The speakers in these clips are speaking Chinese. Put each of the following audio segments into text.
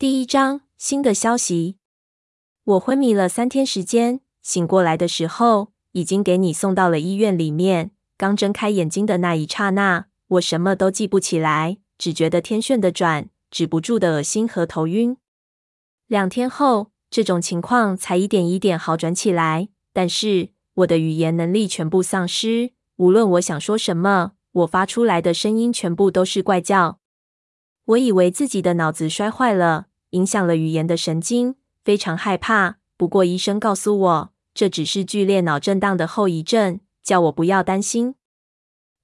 第一章新的消息。我昏迷了三天时间，醒过来的时候，已经给你送到了医院里面。刚睁开眼睛的那一刹那，我什么都记不起来，只觉得天旋地转，止不住的恶心和头晕。两天后，这种情况才一点一点好转起来，但是我的语言能力全部丧失，无论我想说什么，我发出来的声音全部都是怪叫。我以为自己的脑子摔坏了，影响了语言的神经，非常害怕。不过医生告诉我，这只是剧烈脑震荡的后遗症，叫我不要担心。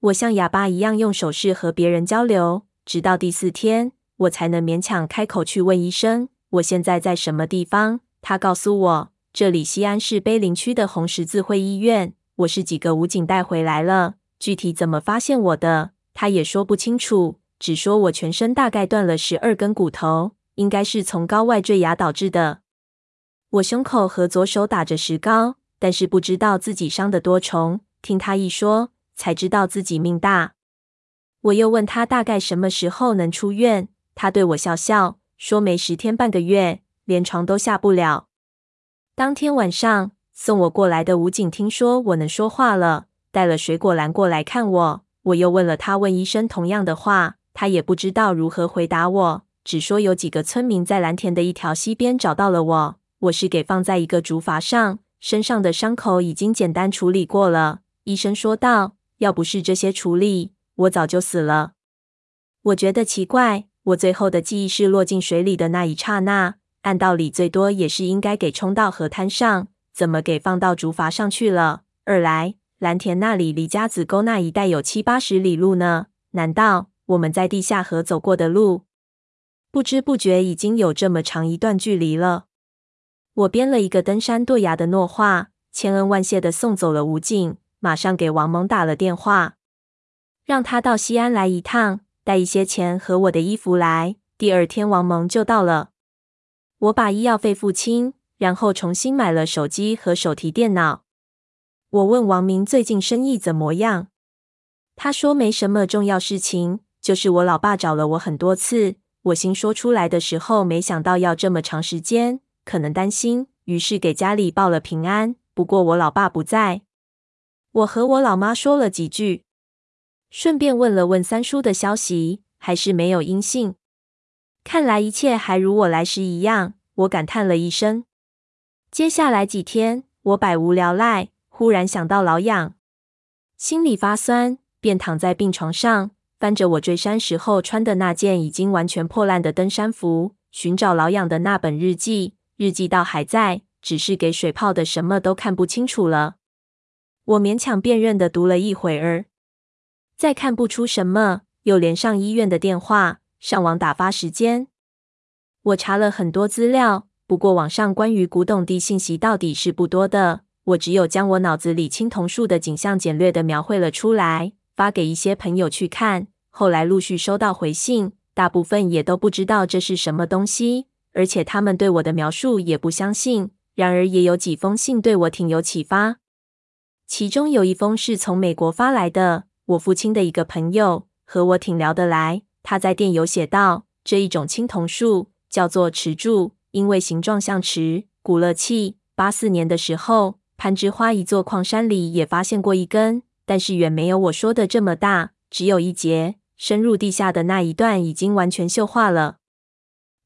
我像哑巴一样用手势和别人交流，直到第四天，我才能勉强开口去问医生：“我现在在什么地方？”他告诉我：“这里西安市碑林区的红十字会医院。”我是几个武警带回来了，具体怎么发现我的，他也说不清楚。只说我全身大概断了十二根骨头，应该是从高外坠崖导致的。我胸口和左手打着石膏，但是不知道自己伤得多重。听他一说，才知道自己命大。我又问他大概什么时候能出院，他对我笑笑，说没十天半个月，连床都下不了。当天晚上，送我过来的武警听说我能说话了，带了水果篮过来看我。我又问了他问医生同样的话。他也不知道如何回答我，只说有几个村民在蓝田的一条溪边找到了我。我是给放在一个竹筏上，身上的伤口已经简单处理过了。医生说道：“要不是这些处理，我早就死了。”我觉得奇怪，我最后的记忆是落进水里的那一刹那，按道理最多也是应该给冲到河滩上，怎么给放到竹筏上去了？二来，蓝田那里离甲子沟那一带有七八十里路呢，难道？我们在地下河走过的路，不知不觉已经有这么长一段距离了。我编了一个登山堕崖的诺话，千恩万谢的送走了吴静，马上给王蒙打了电话，让他到西安来一趟，带一些钱和我的衣服来。第二天，王蒙就到了。我把医药费付清，然后重新买了手机和手提电脑。我问王明最近生意怎么样，他说没什么重要事情。就是我老爸找了我很多次，我心说出来的时候，没想到要这么长时间，可能担心，于是给家里报了平安。不过我老爸不在，我和我老妈说了几句，顺便问了问三叔的消息，还是没有音信。看来一切还如我来时一样，我感叹了一声。接下来几天，我百无聊赖，忽然想到老痒，心里发酸，便躺在病床上。翻着我坠山时候穿的那件已经完全破烂的登山服，寻找老痒的那本日记，日记倒还在，只是给水泡的，什么都看不清楚了。我勉强辨认的读了一会儿，再看不出什么，又连上医院的电话，上网打发时间。我查了很多资料，不过网上关于古董地信息到底是不多的，我只有将我脑子里青铜树的景象简略的描绘了出来，发给一些朋友去看。后来陆续收到回信，大部分也都不知道这是什么东西，而且他们对我的描述也不相信。然而也有几封信对我挺有启发，其中有一封是从美国发来的，我父亲的一个朋友和我挺聊得来。他在电邮写道：这一种青铜树叫做池柱，因为形状像池，鼓了气。八四年的时候，攀枝花一座矿山里也发现过一根，但是远没有我说的这么大，只有一节。深入地下的那一段已经完全锈化了，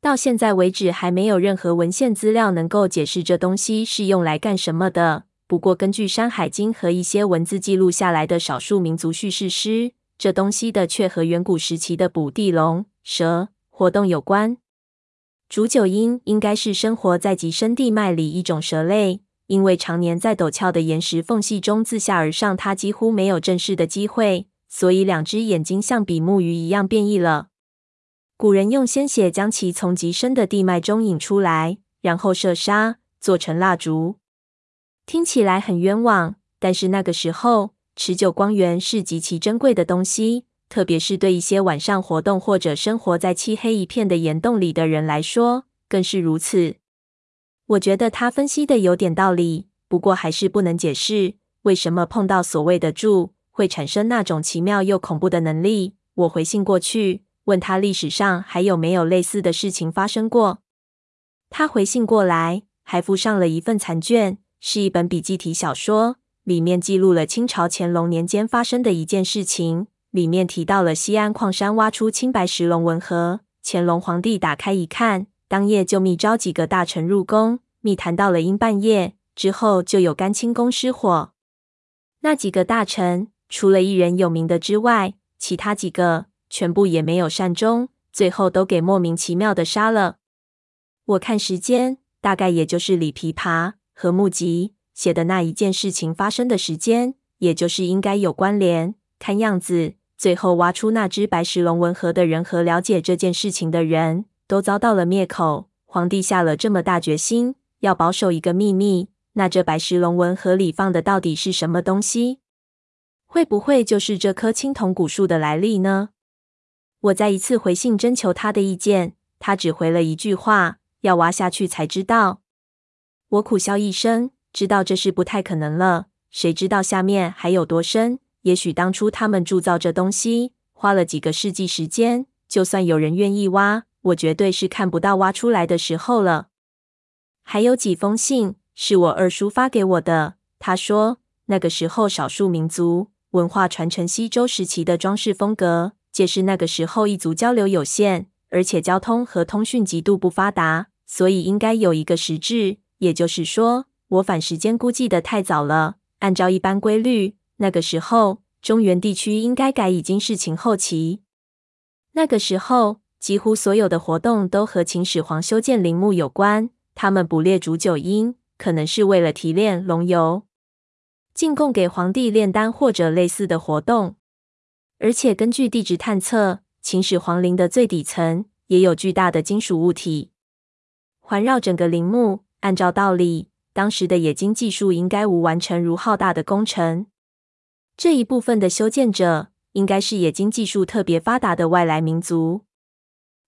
到现在为止还没有任何文献资料能够解释这东西是用来干什么的。不过，根据《山海经》和一些文字记录下来的少数民族叙事诗，这东西的确和远古时期的捕地龙、蛇活动有关。竹九鹰应该是生活在极深地脉里一种蛇类，因为常年在陡峭的岩石缝隙中自下而上，它几乎没有正视的机会。所以，两只眼睛像比目鱼一样变异了。古人用鲜血将其从极深的地脉中引出来，然后射杀，做成蜡烛。听起来很冤枉，但是那个时候持久光源是极其珍贵的东西，特别是对一些晚上活动或者生活在漆黑一片的岩洞里的人来说，更是如此。我觉得他分析的有点道理，不过还是不能解释为什么碰到所谓的柱。会产生那种奇妙又恐怖的能力。我回信过去问他历史上还有没有类似的事情发生过。他回信过来，还附上了一份残卷，是一本笔记体小说，里面记录了清朝乾隆年间发生的一件事情。里面提到了西安矿山挖出青白石龙纹盒，乾隆皇帝打开一看，当夜就密召几个大臣入宫，密谈到了阴半夜，之后就有干清宫失火。那几个大臣，除了一人有名的之外，其他几个全部也没有善终，最后都给莫名其妙的杀了。我看时间，大概也就是李琵琶和木吉写的那一件事情发生的时间，也就是应该有关联。看样子，最后挖出那只白石龙纹盒的人和了解这件事情的人都遭到了灭口。皇帝下了这么大决心，要保守一个秘密，那这白石龙纹盒里放的到底是什么东西？会不会就是这棵青铜古树的来历呢？我再一次回信征求他的意见，他只回了一句话：要挖下去才知道。我苦笑一声，知道这是不太可能了。谁知道下面还有多深？也许当初他们铸造这东西花了几个世纪时间，就算有人愿意挖，我绝对是看不到挖出来的时候了。还有几封信是我二叔发给我的，他说那个时候少数民族文化传承西周时期的装饰风格，皆是那个时候异族交流有限，而且交通和通讯极度不发达，所以应该有一个时制。也就是说，我反时间估计的太早了，按照一般规律。那个时候，中原地区应该改已经是秦后期。那个时候，几乎所有的活动都和秦始皇修建陵墓有关。他们捕猎煮酒鹰，可能是为了提炼龙油，进贡给皇帝炼丹或者类似的活动。而且根据地质探测，秦始皇陵的最底层也有巨大的金属物体环绕整个陵墓。按照道理，当时的冶金技术应该无完成如浩大的工程。这一部分的修建者应该是冶金技术特别发达的外来民族。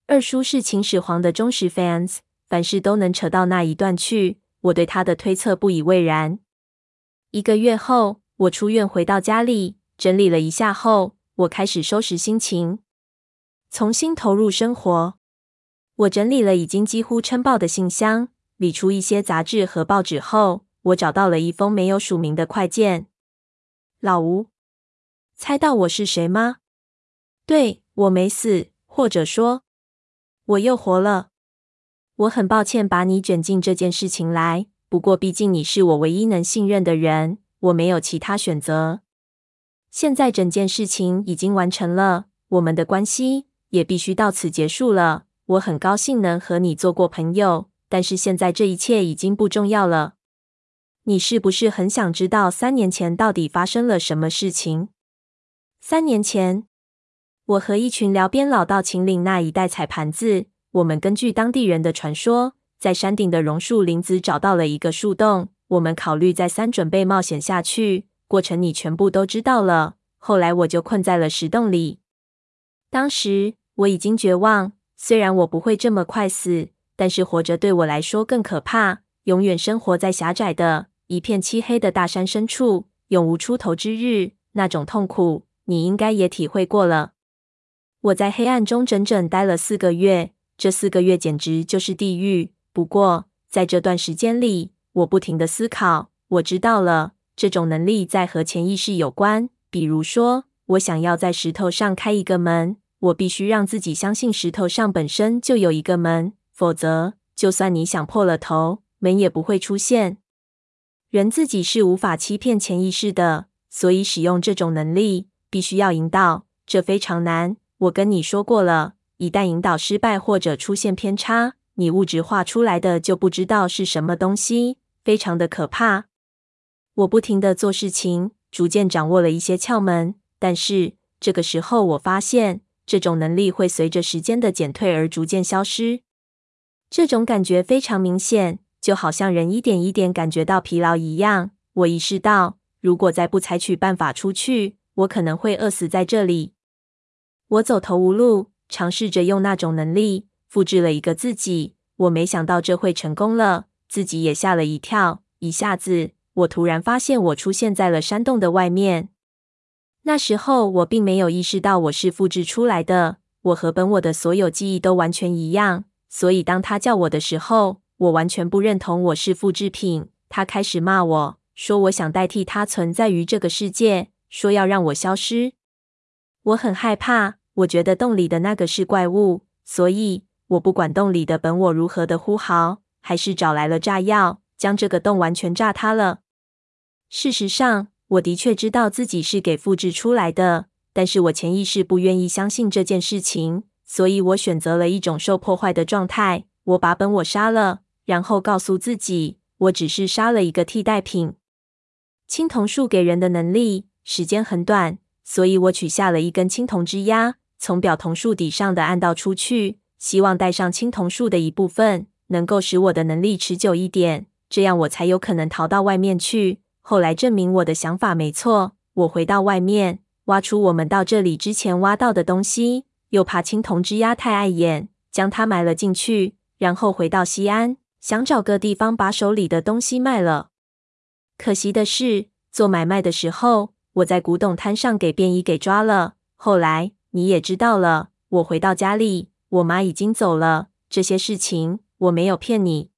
二叔是秦始皇的忠实 fans，凡事都能扯到那一段去。我对他的推测不以为然。一个月后，我出院回到家里，整理了一下后，我开始收拾心情，重新投入生活。我整理了已经几乎撑爆的信箱，理出一些杂志和报纸后，我找到了一封没有署名的快件。老吴，猜到我是谁吗？对，我没死，或者说我又活了。我很抱歉把你卷进这件事情来，不过毕竟你是我唯一能信任的人，我没有其他选择。现在整件事情已经完成了，我们的关系也必须到此结束了。我很高兴能和你做过朋友，但是现在这一切已经不重要了。你是不是很想知道三年前到底发生了什么事情？三年前，我和一群寮边老到秦岭那一带踩盘子。我们根据当地人的传说，在山顶的榕树林子找到了一个树洞。我们考虑再三，准备冒险下去。过程你全部都知道了。后来我就困在了石洞里。当时我已经绝望，虽然我不会这么快死，但是活着对我来说更可怕。永远生活在狭窄的。一片漆黑的大山深处，永无出头之日，那种痛苦，你应该也体会过了。我在黑暗中整整待了四个月，这四个月简直就是地狱。不过，在这段时间里，我不停地思考，我知道了，这种能力在和潜意识有关。比如说，我想要在石头上开一个门，我必须让自己相信石头上本身就有一个门，否则，就算你想破了头，门也不会出现。人自己是无法欺骗潜意识的，所以使用这种能力必须要引导，这非常难。我跟你说过了，一旦引导失败或者出现偏差，你物质化出来的就不知道是什么东西，非常的可怕。我不停的做事情，逐渐掌握了一些窍门，但是这个时候我发现，这种能力会随着时间的减退而逐渐消失。这种感觉非常明显。就好像人一点一点感觉到疲劳一样，我意识到，如果再不采取办法出去，我可能会饿死在这里。我走投无路，尝试着用那种能力复制了一个自己。我没想到这会成功了，自己也吓了一跳。一下子，我突然发现我出现在了山洞的外面。那时候我并没有意识到我是复制出来的，我和本我的所有记忆都完全一样，所以当他叫我的时候，我完全不认同我是复制品。他开始骂我说，我想代替他存在于这个世界，说要让我消失。我很害怕，我觉得洞里的那个是怪物，所以我不管洞里的本我如何的呼号，还是找来了炸药，将这个洞完全炸塌了。事实上，我的确知道自己是给复制出来的，但是我潜意识不愿意相信这件事情，所以我选择了一种受破坏的状态。我把本我杀了，然后告诉自己，我只是杀了一个替代品。青铜树给人的能力，时间很短。所以我取下了一根青铜枝桠，从表铜树底上的暗道出去，希望带上青铜树的一部分，能够使我的能力持久一点，这样我才有可能逃到外面去。后来证明我的想法没错，我回到外面，挖出我们到这里之前挖到的东西，又怕青铜枝桠太碍眼，将它埋了进去，然后回到西安，想找个地方把手里的东西卖了。可惜的是，做买卖的时候，我在古董摊上给便衣给抓了。后来你也知道了，我回到家里，我妈已经走了。这些事情我没有骗你。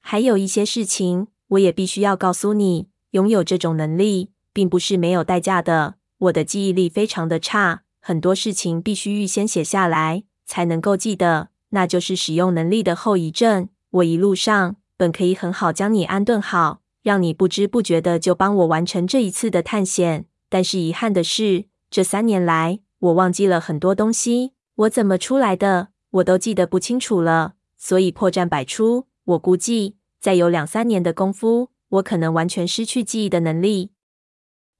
还有一些事情，我也必须要告诉你。拥有这种能力，并不是没有代价的。我的记忆力非常的差，很多事情必须预先写下来，才能够记得。那就是使用能力的后遗症。我一路上本可以很好将你安顿好。让你不知不觉的就帮我完成这一次的探险，但是遗憾的是，这三年来我忘记了很多东西，我怎么出来的，我都记得不清楚了，所以破绽百出。我估计再有两三年的功夫，我可能完全失去记忆的能力。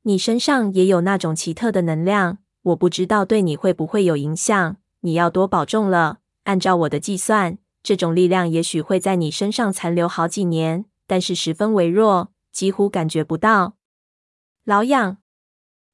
你身上也有那种奇特的能量，我不知道对你会不会有影响，你要多保重了。按照我的计算，这种力量也许会在你身上残留好几年。但是十分微弱，几乎感觉不到。老痒，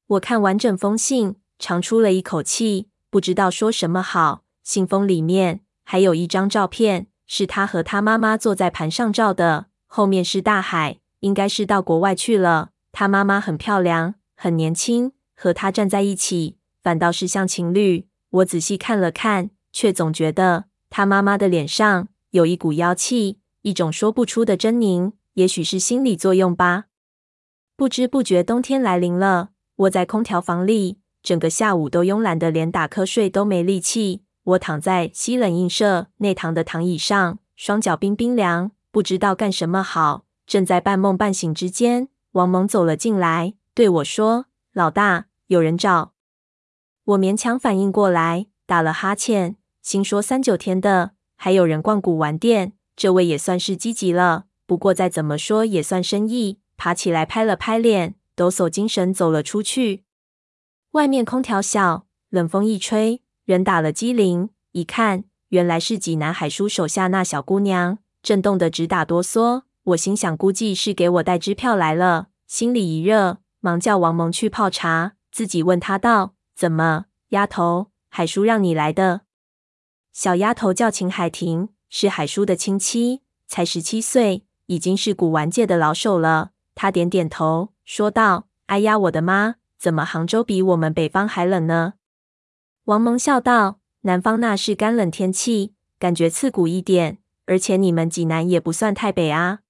我看完整封信，长出了一口气，不知道说什么好。信封里面还有一张照片，是他和他妈妈坐在盘上照的，后面是大海，应该是到国外去了。他妈妈很漂亮，很年轻，和他站在一起，反倒是像情侣。我仔细看了看，却总觉得他妈妈的脸上有一股妖气。一种说不出的狰狞，也许是心理作用吧。不知不觉，冬天来临了。窝在空调房里，整个下午都慵懒的，连打瞌睡都没力气。我躺在西冷印社内堂的躺椅上，双脚冰冰凉，不知道干什么好。正在半梦半醒之间，王蒙走了进来，对我说：“老大，有人找。”我勉强反应过来，打了哈欠，心说三九天的，还有人逛古玩店。这位也算是积极了，不过再怎么说也算生意。爬起来拍了拍脸，抖擞精神走了出去。外面空调小，冷风一吹，人打了激灵。一看，原来是济南海叔手下那小姑娘，震动得直打哆嗦。我心想，估计是给我带支票来了，心里一热，忙叫王蒙去泡茶，自己问他道：“怎么，丫头，海叔让你来的？”小丫头叫秦海婷。是海叔的亲戚，才十七岁，已经是古玩界的老手了。他点点头，说道：“哎呀，我的妈！怎么杭州比我们北方还冷呢？”王蒙笑道：“南方那是干冷天气，感觉刺骨一点。而且你们济南也不算太北啊。”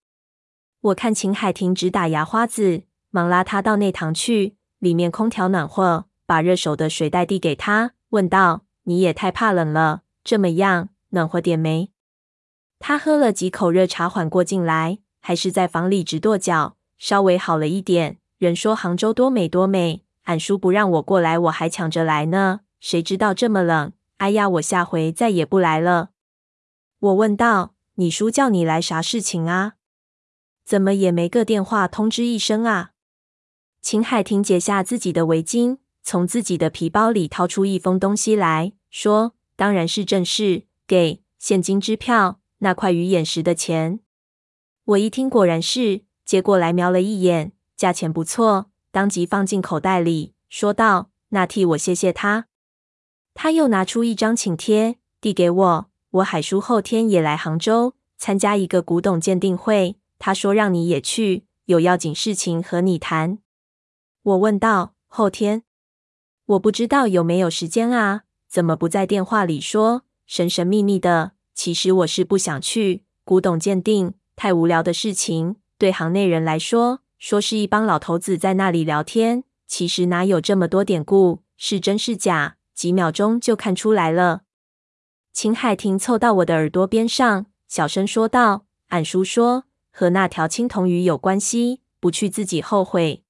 我看秦海婷直打牙花子，忙拉他到内堂去，里面空调暖和，把热手的水袋递给他，问道：“你也太怕冷了，这么样，暖和点没？”他喝了几口热茶，缓过劲来，还是在房里直跺脚。稍微好了一点，人说杭州多美多美，俺叔不让我过来，我还抢着来呢。谁知道这么冷？哎呀，我下回再也不来了。我问道：“你叔叫你来啥事情啊？怎么也没个电话通知一声啊？”秦海婷解下自己的围巾，从自己的皮包里掏出一封东西来说：“当然是正事，给现金支票。”那块鱼眼石的钱，我一听果然是，接过来瞄了一眼，价钱不错，当即放进口袋里，说道：“那替我谢谢他。”他又拿出一张请帖递给我，我海叔后天也来杭州参加一个古董鉴定会，他说让你也去，有要紧事情和你谈。我问道：“后天？我不知道有没有时间啊？怎么不在电话里说神神秘秘的？其实我是不想去古董鉴定，太无聊的事情。对行内人来说，说是一帮老头子在那里聊天，其实哪有这么多典故？是真是假？几秒钟就看出来了。秦海婷凑到我的耳朵边上，小声说道：“俺叔说和那条青铜鱼有关系，不去自己后悔。”